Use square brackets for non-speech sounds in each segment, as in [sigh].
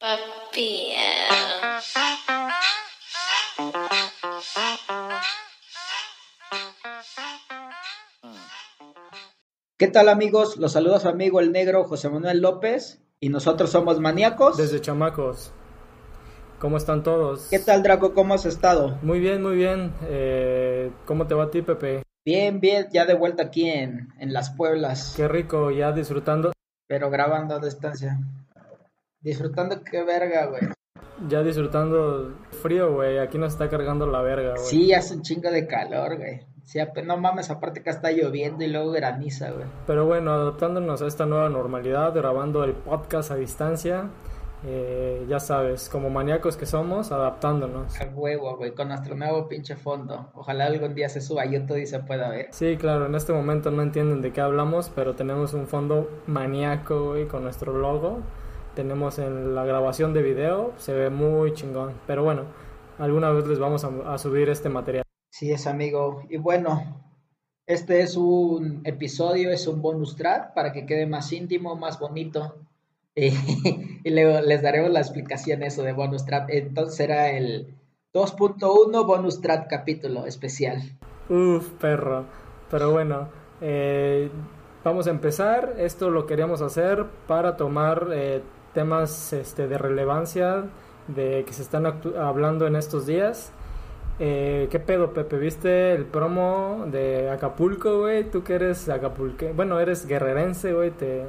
Papi. ¿Qué tal amigos? Los saluda su amigo el negro José Manuel López y nosotros somos maníacos. Desde chamacos. ¿Cómo están todos? ¿Qué tal Draco? ¿Cómo has estado? Muy bien, muy bien. Eh, ¿Cómo te va a ti, Pepe? Bien, bien, ya de vuelta aquí en, en Las Pueblas. Qué rico, ya disfrutando. Pero grabando a distancia. Disfrutando qué verga, güey. Ya disfrutando frío, güey. Aquí nos está cargando la verga, güey. Sí, hace un chingo de calor, güey. Sí, no mames, aparte que está lloviendo y luego graniza, güey. Pero bueno, adaptándonos a esta nueva normalidad, grabando el podcast a distancia. eh, ya sabes, como maníacos que somos, adaptándonos. A huevo, güey, con nuestro nuevo pinche fondo. Ojalá algún día se suba YouTube y se pueda ver. Sí, claro, en este momento no entienden de qué hablamos, pero tenemos un fondo maníaco, güey, con nuestro logo. Tenemos en la grabación de video, se ve muy chingón. Pero bueno, alguna vez les vamos a, a subir este material. Sí, es amigo. Y bueno, este es un episodio, es un bonus track para que quede más íntimo, más bonito. [laughs] Y, y les daremos la explicación eso de bonus track. Entonces será el 2.1 bonus track capítulo especial. Uf, perro. Pero bueno, eh, vamos a empezar. Esto lo queríamos hacer para tomar eh, temas este, de relevancia de que se están hablando en estos días. Eh, ¿Qué pedo, Pepe? ¿Viste el promo de Acapulco, güey? Tú que eres acapulque... Bueno, eres guerrerense, güey. Te,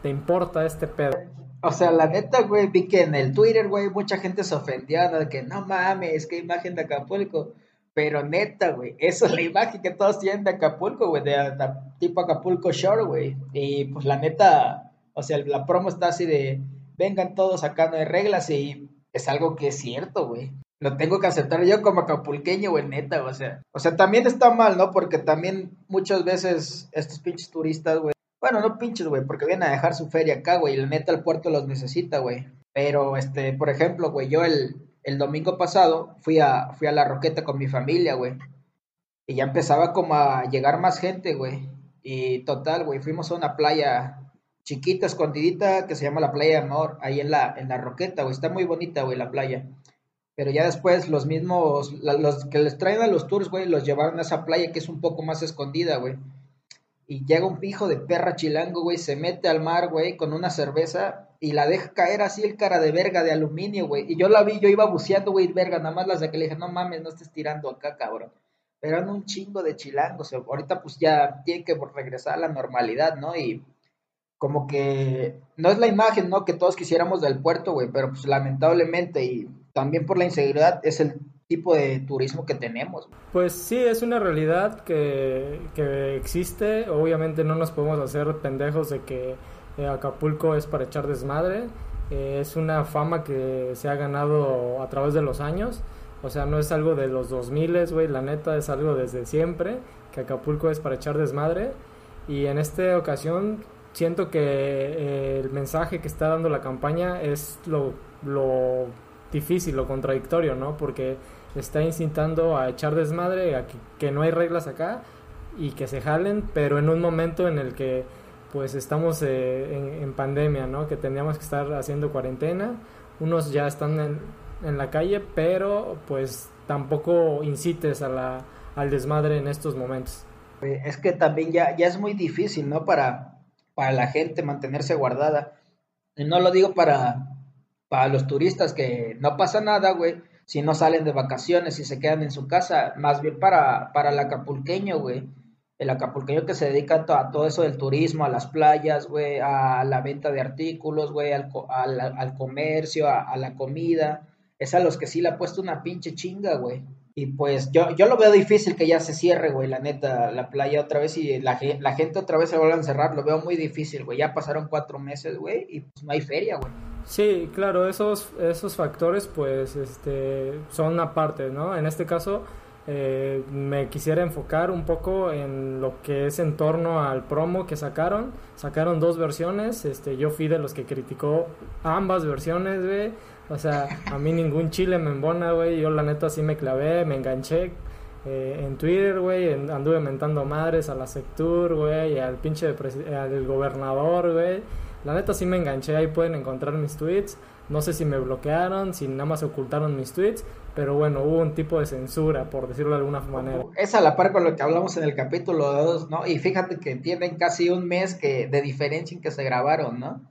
te importa este pedo. O sea, la neta, güey, vi que en el Twitter, güey, mucha gente se ofendió, ¿no? De que no mames, qué imagen de Acapulco. Pero neta, güey, esa es la imagen que todos tienen de Acapulco, güey, de, de tipo Acapulco Shore, güey. Y pues la neta, o sea, la promo está así de, vengan todos acá, no hay reglas, y es algo que es cierto, güey. Lo tengo que aceptar yo como acapulqueño, güey, neta, o sea. O sea, también está mal, ¿no? Porque también muchas veces estos pinches turistas, güey, bueno, no pinches, güey, porque vienen a dejar su feria acá, güey, y la neta el puerto los necesita, güey. Pero, este, por ejemplo, güey, yo el, el domingo pasado fui a, fui a La Roqueta con mi familia, güey. Y ya empezaba como a llegar más gente, güey. Y total, güey, fuimos a una playa chiquita, escondidita, que se llama la Playa de Amor, ahí en la, en la Roqueta, güey. Está muy bonita, güey, la playa. Pero ya después los mismos, los que les traen a los tours, güey, los llevaron a esa playa que es un poco más escondida, güey. Y llega un hijo de perra chilango, güey, se mete al mar, güey, con una cerveza y la deja caer así el cara de verga de aluminio, güey. Y yo la vi, yo iba buceando, güey, verga, nada más las de que le dije, no mames, no estés tirando acá, cabrón. Pero eran un chingo de chilangos. Ahorita pues ya tiene que regresar a la normalidad, ¿no? Y como que no es la imagen, ¿no? Que todos quisiéramos del puerto, güey, pero pues lamentablemente y también por la inseguridad es el tipo de turismo que tenemos. Pues sí, es una realidad que, que existe. Obviamente no nos podemos hacer pendejos de que eh, Acapulco es para echar desmadre. Eh, es una fama que se ha ganado a través de los años. O sea, no es algo de los 2000, güey, la neta es algo desde siempre, que Acapulco es para echar desmadre. Y en esta ocasión siento que eh, el mensaje que está dando la campaña es lo, lo difícil, lo contradictorio, ¿no? Porque está incitando a echar desmadre, a que, no hay reglas acá y que se jalen, pero en un momento en el que pues estamos eh, en, en pandemia, ¿no? Que tendríamos que estar haciendo cuarentena, unos ya están en, en la calle, pero pues tampoco incites a la, al desmadre en estos momentos. Güey, Es que también ya, ya es muy difícil, ¿no? Para, para la gente mantenerse guardada. Y no lo digo para, para los turistas que no pasa nada, güey, si no salen de vacaciones y se quedan en su casa, más bien para, para el acapulqueño, güey. El acapulqueño que se dedica a, to- a todo eso del turismo, a las playas, güey, a la venta de artículos, güey, al, al, al comercio, a, a la comida. Es a los que sí le ha puesto una pinche chinga, güey. Y pues yo, yo lo veo difícil que ya se cierre, güey, la neta, la playa otra vez y la, la gente otra vez se vuelve a encerrar. Lo veo muy difícil, güey. Ya pasaron cuatro meses, güey, y pues no hay feria, güey. Sí, claro, esos, esos factores pues este, son aparte, ¿no? En este caso eh, me quisiera enfocar un poco en lo que es en torno al promo que sacaron. Sacaron dos versiones, este, yo fui de los que criticó ambas versiones, güey. O sea, a mí ningún chile me embona, güey. Yo la neta sí me clavé, me enganché eh, en Twitter, güey. Anduve mentando madres a la Sectur, güey, al pinche al gobernador, güey. La neta sí me enganché, ahí pueden encontrar mis tweets. No sé si me bloquearon, si nada más ocultaron mis tweets, pero bueno, hubo un tipo de censura, por decirlo de alguna manera. Es a la par con lo que hablamos en el capítulo 2, ¿no? Y fíjate que tienen casi un mes que, de diferencia en que se grabaron, ¿no?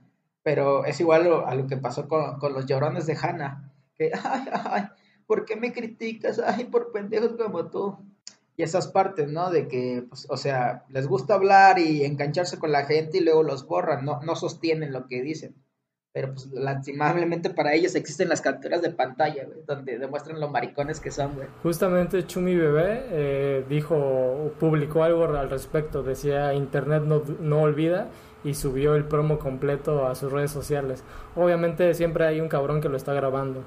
Pero es igual a lo que pasó con, con los llorones de Hannah. Que, [laughs] ay, ay, ¿por qué me criticas? Ay, por pendejos como tú. Y esas partes, ¿no? De que, pues, o sea, les gusta hablar y engancharse con la gente y luego los borran, no, no sostienen lo que dicen. Pero, pues, lastimablemente para ellos existen las capturas de pantalla, güey, donde demuestran lo maricones que son, güey. Justamente Chumi Bebé eh, dijo, publicó algo al respecto, decía, Internet no, no olvida y subió el promo completo a sus redes sociales. Obviamente siempre hay un cabrón que lo está grabando.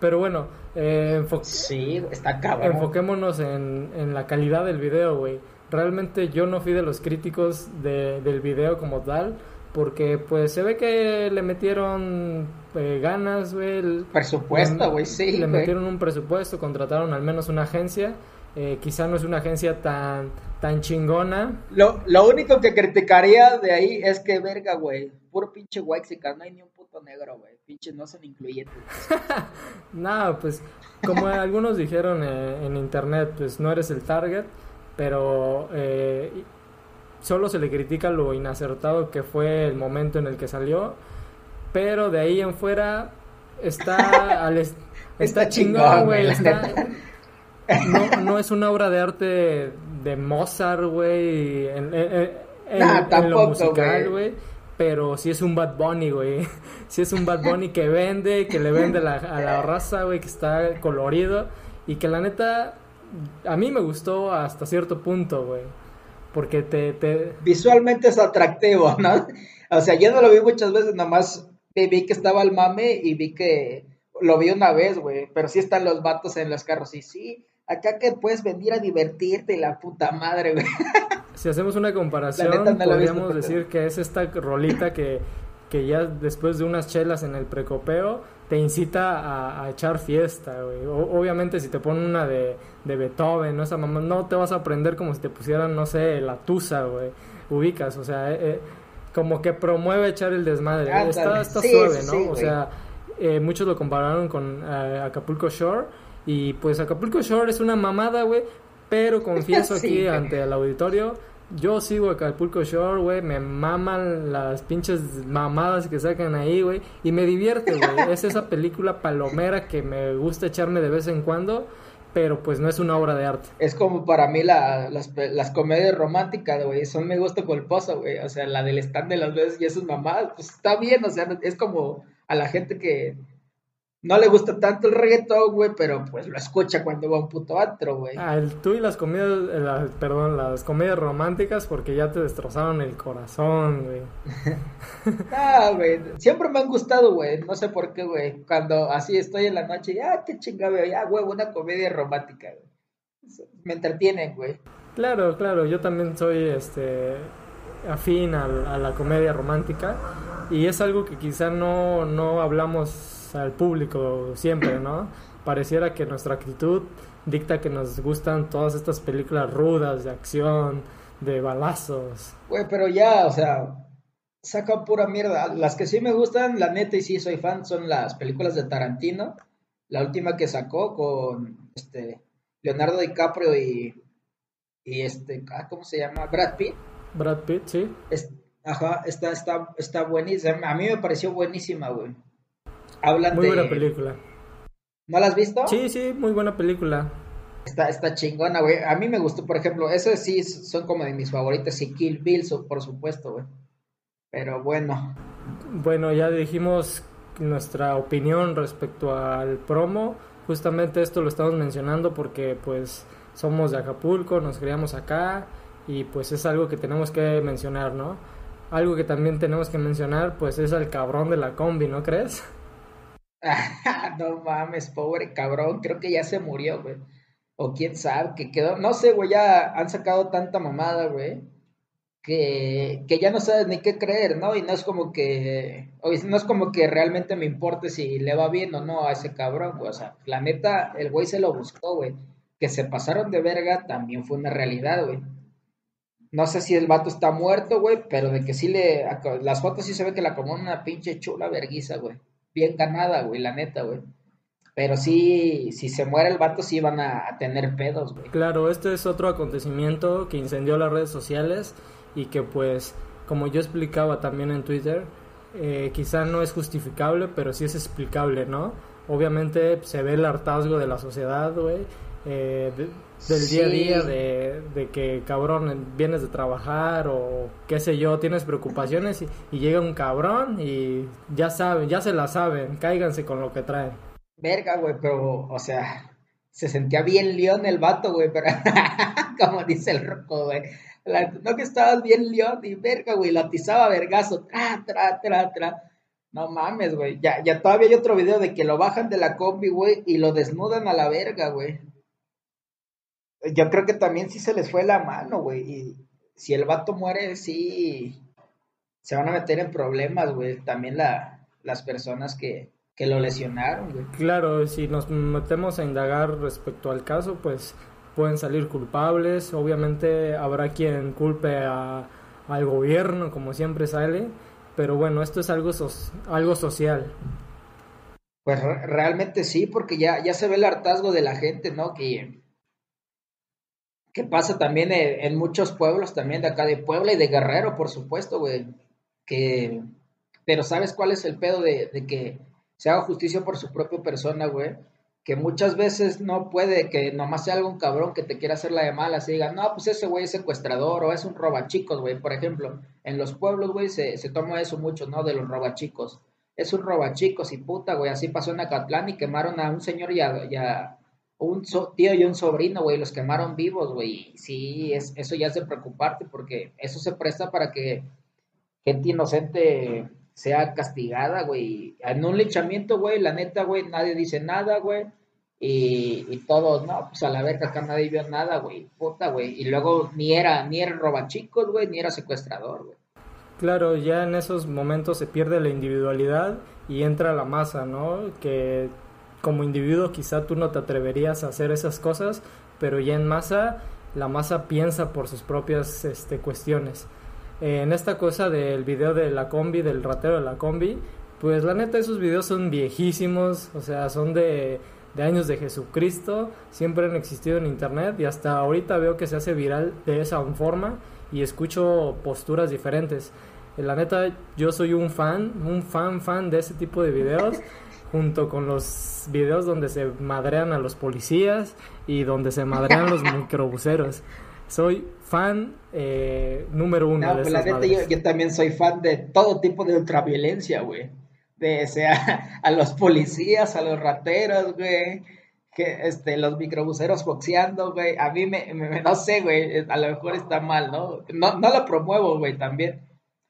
Pero bueno, eh, sí, está cabrón. enfoquémonos en, en la calidad del video, güey. Realmente yo no fui de los críticos de, del video como tal, porque pues se ve que le metieron eh, ganas, güey. Presupuesto, güey, sí. Le metieron un presupuesto, contrataron al menos una agencia. Eh, quizá no es una agencia tan, tan chingona. Lo, lo único que criticaría de ahí es que, verga, güey, puro pinche Waxica, no hay ni un puto negro, güey, pinche no son incluyentes. [laughs] no, pues, como algunos dijeron eh, en internet, pues no eres el target, pero eh, solo se le critica lo inacertado que fue el momento en el que salió, pero de ahí en fuera está al [laughs] está, chingón, güey, no, no es una obra de arte de Mozart, güey, en, en, lo musical, güey pero si es un Bad Bunny, güey. [laughs] Si es un Bad Bunny que vende, que le vende a la raza, güey, que está colorido. Y que la neta, a mí me gustó hasta cierto punto, güey. Porque te, te... Visualmente es atractivo, ¿no? [laughs] O sea, yo no lo vi muchas veces, nomás vi que estaba el mame y vi que lo vi una vez, güey. Pero sí están los vatos en los carros y sí, acá que puedes venir a divertirte, la puta madre, güey. Si hacemos una comparación, podríamos decir que es esta rolita que, que ya después de unas chelas en el precopeo te incita a, echar fiesta, güey. obviamente si te ponen una de, de Beethoven, ¿no? Esa mamá, no te vas a aprender como si te pusieran, no sé, la tusa, güey. Ubicas, o sea, eh, eh, como que promueve echar el desmadre. está, está suave, ¿no? o sea, eh, muchos lo compararon con Acapulco Shore y pues Acapulco Shore es una mamada, güey, pero [laughs] confieso aquí ante el auditorio, yo sigo Acapulco Shore, güey, me maman las pinches mamadas que sacan ahí, güey, y me divierte, güey. [laughs] es esa película palomera que me gusta echarme de vez en cuando, pero pues no es una obra de arte. Es como para mí la, las, las comedias románticas, güey, son mi gusto culposo, güey. O sea, la del stand de las veces y esas mamadas, pues está bien, o sea, es como a la gente que no le gusta tanto el reggaetón, güey, pero pues lo escucha cuando va a un puto antro, güey. Ah, el, tú y las comedias, eh, perdón, las comedias románticas porque ya te destrozaron el corazón, güey. [laughs] ah, güey, siempre me han gustado, güey, no sé por qué, güey. Cuando así estoy en la noche, ya, qué chingada, ya, güey, una comedia romántica, güey. Me entretienen, güey. Claro, claro, yo también soy, este, afín a, a la comedia romántica y es algo que quizá no, no hablamos al público siempre, ¿no? Pareciera que nuestra actitud dicta que nos gustan todas estas películas rudas de acción, de balazos. Güey, pero ya, o sea, saca pura mierda. Las que sí me gustan, la neta, y sí soy fan, son las películas de Tarantino. La última que sacó con este Leonardo DiCaprio y, y este, ah, ¿cómo se llama? Brad Pitt. Brad Pitt, sí. Ajá, está, está, está buenísima. A mí me pareció buenísima, güey muy buena película. ¿No la has visto? Sí, sí, muy buena película. Está, está chingona, güey. A mí me gustó, por ejemplo, eso sí son como de mis favoritas y Kill Bill, por supuesto, güey. Pero bueno. Bueno, ya dijimos nuestra opinión respecto al promo. Justamente esto lo estamos mencionando porque pues somos de Acapulco, nos criamos acá y pues es algo que tenemos que mencionar, ¿no? Algo que también tenemos que mencionar, pues es el cabrón de la combi, ¿no crees? [laughs] no mames, pobre cabrón, creo que ya se murió, güey. O quién sabe, que quedó, no sé, güey, ya han sacado tanta mamada, güey, que, que ya no sabes ni qué creer, ¿no? Y no es como que, no es como que realmente me importe si le va bien o no a ese cabrón, güey. O sea, la neta, el güey se lo buscó, güey. Que se pasaron de verga también fue una realidad, güey. No sé si el vato está muerto, güey, pero de que sí le. Las fotos sí se ve que la como una pinche chula verguiza, güey. Bien ganada, güey, la neta, güey. Pero sí, si se muere el vato, sí van a, tener pedos, güey. Claro, este es otro acontecimiento que incendió las redes sociales y que, pues, como yo explicaba también en Twitter, eh, quizá no es justificable, pero sí es explicable, ¿no? Obviamente se ve el hartazgo de la sociedad, güey. Eh, del día a día de, que cabrón vienes de trabajar o qué sé yo, tienes preocupaciones y, llega un cabrón y ya saben, ya se la saben, cáiganse con lo que traen. Verga, güey, pero, o sea, se sentía bien león el vato, güey, pero [laughs] como dice el roco, güey. no que estabas bien león y verga, güey, lo atizaba vergazo, tra, tra, tra, tra. No mames, güey. Ya, ya todavía hay otro video de que lo bajan de la combi, güey, y lo desnudan a la verga, güey yo creo que también sí se les fue la mano, güey. Y si el vato muere, sí se van a meter en problemas, güey. También la, las personas que, que lo lesionaron, güey. Claro, si nos metemos a indagar respecto al caso, pues pueden salir culpables. Obviamente habrá quien culpe a, al gobierno, como siempre sale. Pero bueno, esto es algo, algo social. Pues realmente sí, porque ya, ya se ve el hartazgo de la gente, ¿no? Que que pasa también en, muchos pueblos también de acá de Puebla y de Guerrero, por supuesto, güey. Que, pero ¿sabes cuál es el pedo de, que se haga justicia por su propia persona, güey? Que muchas veces no puede que nomás sea algún cabrón que te quiera hacer la de malas y diga, no, pues ese güey es secuestrador o es un robachicos, güey. Por ejemplo, en los pueblos, güey, se, se toma eso mucho, ¿no? De los robachicos. Es un robachicos y puta, güey. Así pasó en Acatlán y quemaron a un señor ya, ya un tío y un sobrino, güey, los quemaron vivos, güey. Sí, es, eso ya es de preocuparte porque eso se presta para que gente inocente sea castigada, güey. En un linchamiento, güey, la neta, güey, nadie dice nada, güey. Y, y todos, no, pues a la verga acá nadie vio nada, güey. Puta, güey. Y luego ni era, ni era robachicos, güey, ni era secuestrador, güey. Claro, ya en esos momentos se pierde la individualidad y entra la masa, ¿no? Que como individuo quizá tú no te atreverías a hacer esas cosas, pero ya en masa la masa piensa por sus propias este, cuestiones. en esta cosa del video de la combi, del ratero de la combi, pues la neta esos videos son viejísimos, o sea, son de, de años de Jesucristo, siempre han existido en internet y hasta ahorita veo que se hace viral de esa forma y escucho posturas diferentes. La neta, yo soy un fan, un fan, fan de ese tipo de videos [laughs] junto con los videos donde se madrean a los policías y donde se madrean los [laughs] microbuseros. Soy fan eh, número uno de pues la neta, yo, también soy fan de todo tipo de ultraviolencia, güey. De sea [laughs] a los policías, a los rateros, güey. Que este, los microbuseros boxeando, güey. A mí me, me, no sé, güey. A lo mejor está mal, ¿no? No, no lo promuevo, güey, también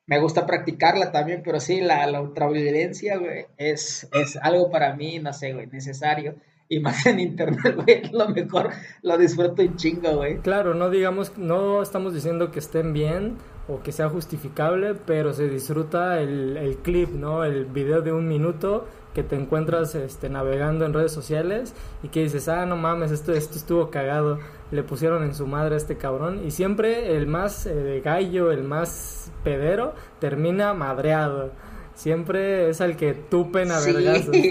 me gusta practicarla también, pero sí, la, la ultraviolencia, güey, es, es algo para mí, no sé, güey, necesario. Y más en internet, [laughs] güey, lo mejor, lo disfruto un chingo, güey. Claro, no digamos, no estamos diciendo que estén bien o que sea justificable, pero se disfruta el, el clip, ¿no? El video de un minuto que te encuentras este, navegando en redes sociales y que dices, ah, no mames, esto, esto estuvo cagado, le pusieron en su madre a este cabrón. Y siempre el más eh, gallo, el más pedero, termina madreado. Siempre es al que tupen a sí. vergazos. [laughs]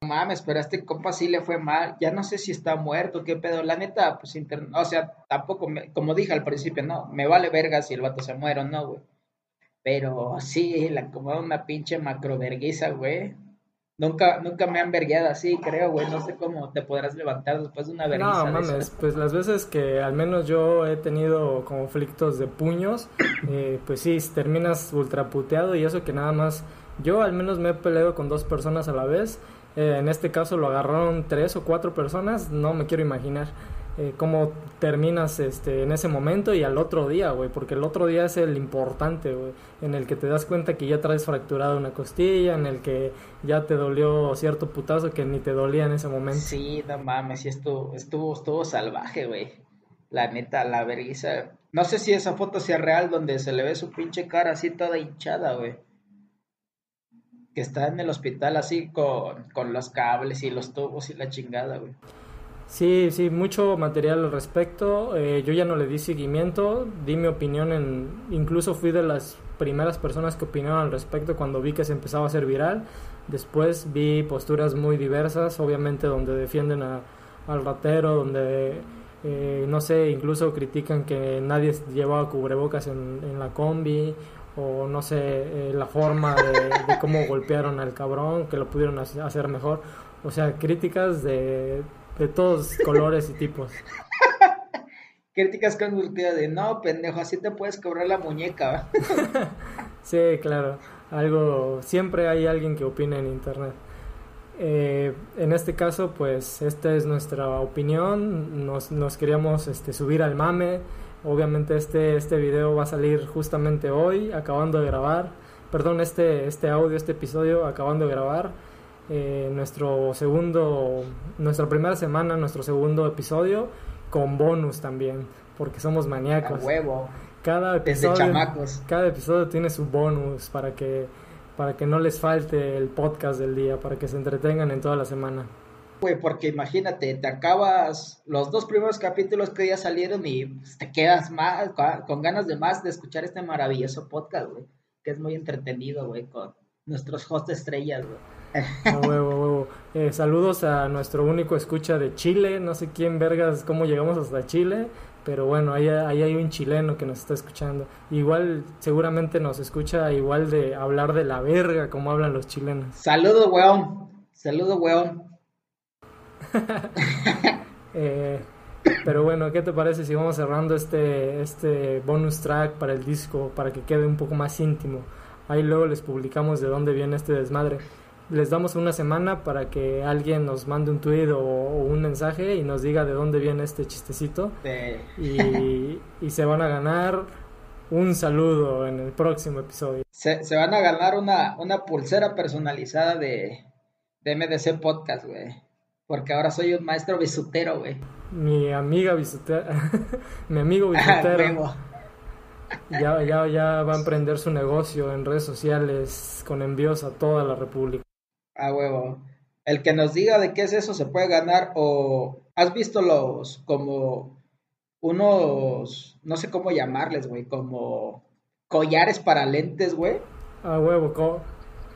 No mames, pero a este compa sí le fue mal. Ya no sé si está muerto, qué pedo. La neta, pues, o sea, tampoco, como dije al principio, no, me vale verga si el vato se muere o no, güey. Pero sí, la como una pinche macro verguiza, güey. Nunca, nunca me han vergueado así, creo, güey. No sé cómo te podrás levantar después de una vergüenza. No, mames, pues las veces que al menos yo he tenido conflictos de puños, [clears throat] eh, pues sí, terminas ultraputeado y eso que nada más. Yo al menos me he peleado con dos personas a la vez. Eh, en este caso lo agarraron tres o cuatro personas, no me quiero imaginar. Eh, cómo terminas este, en ese momento y al otro día, güey, porque el otro día es el importante, güey, en el que te das cuenta que ya traes fracturada una costilla, en el que ya te dolió cierto putazo que ni te dolía en ese momento. Sí, no mames, sí estuvo, estuvo, estuvo salvaje, güey. La neta, la vergüenza. No sé si esa foto sea real donde se le ve su pinche cara así toda hinchada, güey. Que está en el hospital así con, con los cables y los tubos y la chingada, güey. Sí, sí, mucho material al respecto. Eh, yo ya no le di seguimiento, di mi opinión en... Incluso fui de las primeras personas que opinaron al respecto cuando vi que se empezaba a hacer viral. Después vi posturas muy diversas, obviamente donde defienden a, al ratero, donde, eh, no sé, incluso critican que nadie llevaba cubrebocas en, la combi, o no sé, eh, la forma de, de cómo golpearon al cabrón, que lo pudieron hacer mejor. O sea, críticas de de todos colores y tipos. [laughs] Críticas con de no, pendejo, así te puedes cobrar la muñeca. [laughs] sí, claro. Algo, siempre hay alguien que opina en internet. Eh, en este caso, pues esta es nuestra opinión. Nos, nos queríamos este, subir al mame. Obviamente este, este video va a salir justamente hoy, acabando de grabar. Perdón, este, este audio, este episodio, acabando de grabar eh, nuestro segundo, nuestra primera semana, nuestro segundo episodio, con bonus también, porque somos maníacos. huevo. Cada episodio, cada episodio tiene su bonus para que, para que no les falte el podcast del día, para que se entretengan en toda la semana. Güey, porque imagínate, te acabas los dos primeros capítulos que ya salieron y pues, te quedas más con ganas de más de escuchar este maravilloso podcast, güey, que es muy entretenido, güey, con nuestros host estrellas, güey. Eh, saludos a nuestro único escucha de Chile. No sé quién vergas, cómo llegamos hasta Chile. Pero bueno, ahí, hay un chileno que nos está escuchando. Igual, seguramente nos escucha igual de hablar de la verga como hablan los chilenos. Saludos, weón. Saludos, weón. [laughs] Eh, pero bueno, ¿qué te parece si vamos cerrando este, este bonus track para el disco, para que quede un poco más íntimo? Ahí luego les publicamos de dónde viene este desmadre les damos una semana para que alguien nos mande un tweet o, un mensaje y nos diga de dónde viene este chistecito. Y, se van a ganar un saludo en el próximo episodio. Se, van a ganar una, una pulsera personalizada de, de MDC Podcast, güey. Porque ahora soy un maestro bisutero, güey. Mi amiga bisutera. [laughs] Mi amigo [laughs] bisutero. Ya, ya, ya va a emprender su negocio en redes sociales con envíos a toda la República. A huevo. El que nos diga de qué es eso se puede ganar o has visto los como unos, no sé cómo llamarles, güey, como collares para lentes, güey. A huevo,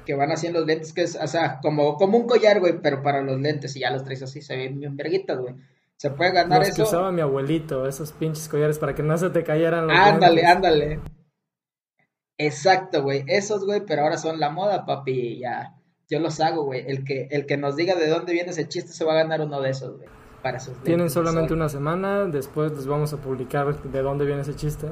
que van haciendo los lentes, que es, o sea, como, como un collar, güey, pero para los lentes y ya los traes así, se ven bien verguitas, güey. Se puede ganar los eso. que usaba mi abuelito, esos pinches collares para que no se te cayeran los Ándale, ándale. Exacto, güey. Esos, güey, pero ahora son la moda, papi, ya yo los hago, güey. El que, el que nos diga de dónde viene ese chiste se va a ganar uno de esos, güey. Para sus Tienen solamente una semana, después les vamos a publicar de dónde viene ese chiste.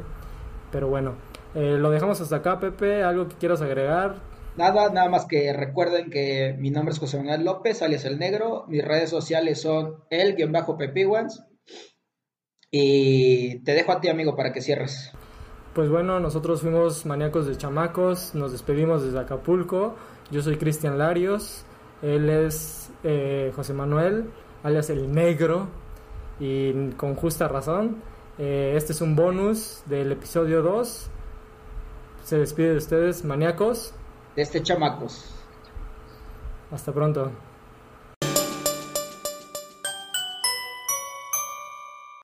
Pero bueno, eh, lo dejamos hasta acá, Pepe. ¿Algo que quieras agregar? Nada, nada más que recuerden que mi nombre es José Manuel López, alias El Negro. Mis redes sociales son el-pepiguans. Y te dejo a ti, amigo, para que cierres. Pues bueno, nosotros fuimos maníacos de chamacos, nos despedimos desde Acapulco. Yo soy Cristian Larios, él es eh, José Manuel, alias el negro, y con justa razón. Eh, este es un bonus del episodio 2. Se despide de ustedes, maníacos. De este chamacos. Hasta pronto.